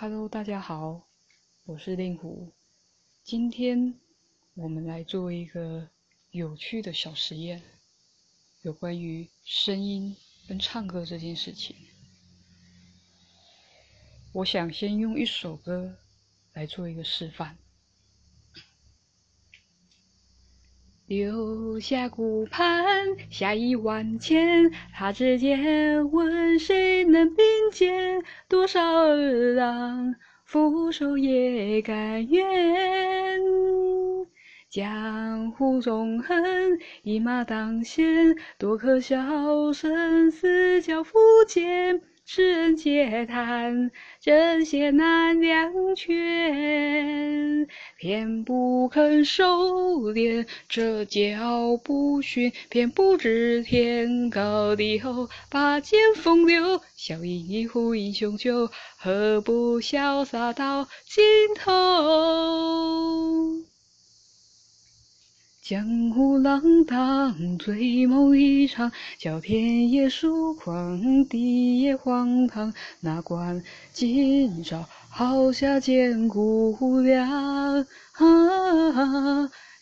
Hello，大家好，我是令狐。今天我们来做一个有趣的小实验，有关于声音跟唱歌这件事情。我想先用一首歌来做一个示范。留下顾盼，侠义万千，他指尖问谁能并肩？多少儿郎俯首也甘愿。江湖纵横，一马当先，多可笑，生死交付间。世人皆叹这些难两全，偏不肯收敛这脚步寻，偏不知天高地厚，拔剑锋流，笑饮一壶英雄酒，何不潇洒到尽头？江湖浪荡，醉梦一场，叫天也疏狂，地也荒唐。哪管今朝好下见姑娘，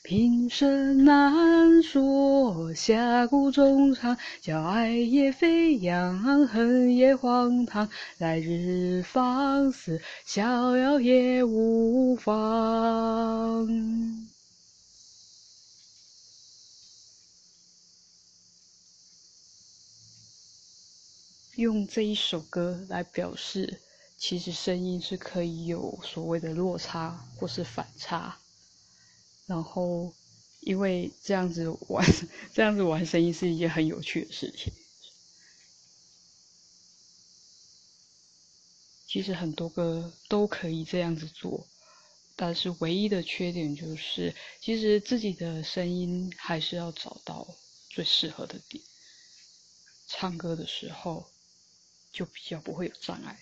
平生难说侠骨衷肠，叫爱也飞扬，恨也荒唐。来日方死逍遥也无妨。用这一首歌来表示，其实声音是可以有所谓的落差或是反差。然后，因为这样子玩，这样子玩声音是一件很有趣的事情。其实很多歌都可以这样子做，但是唯一的缺点就是，其实自己的声音还是要找到最适合的点。唱歌的时候。就比较不会有障碍。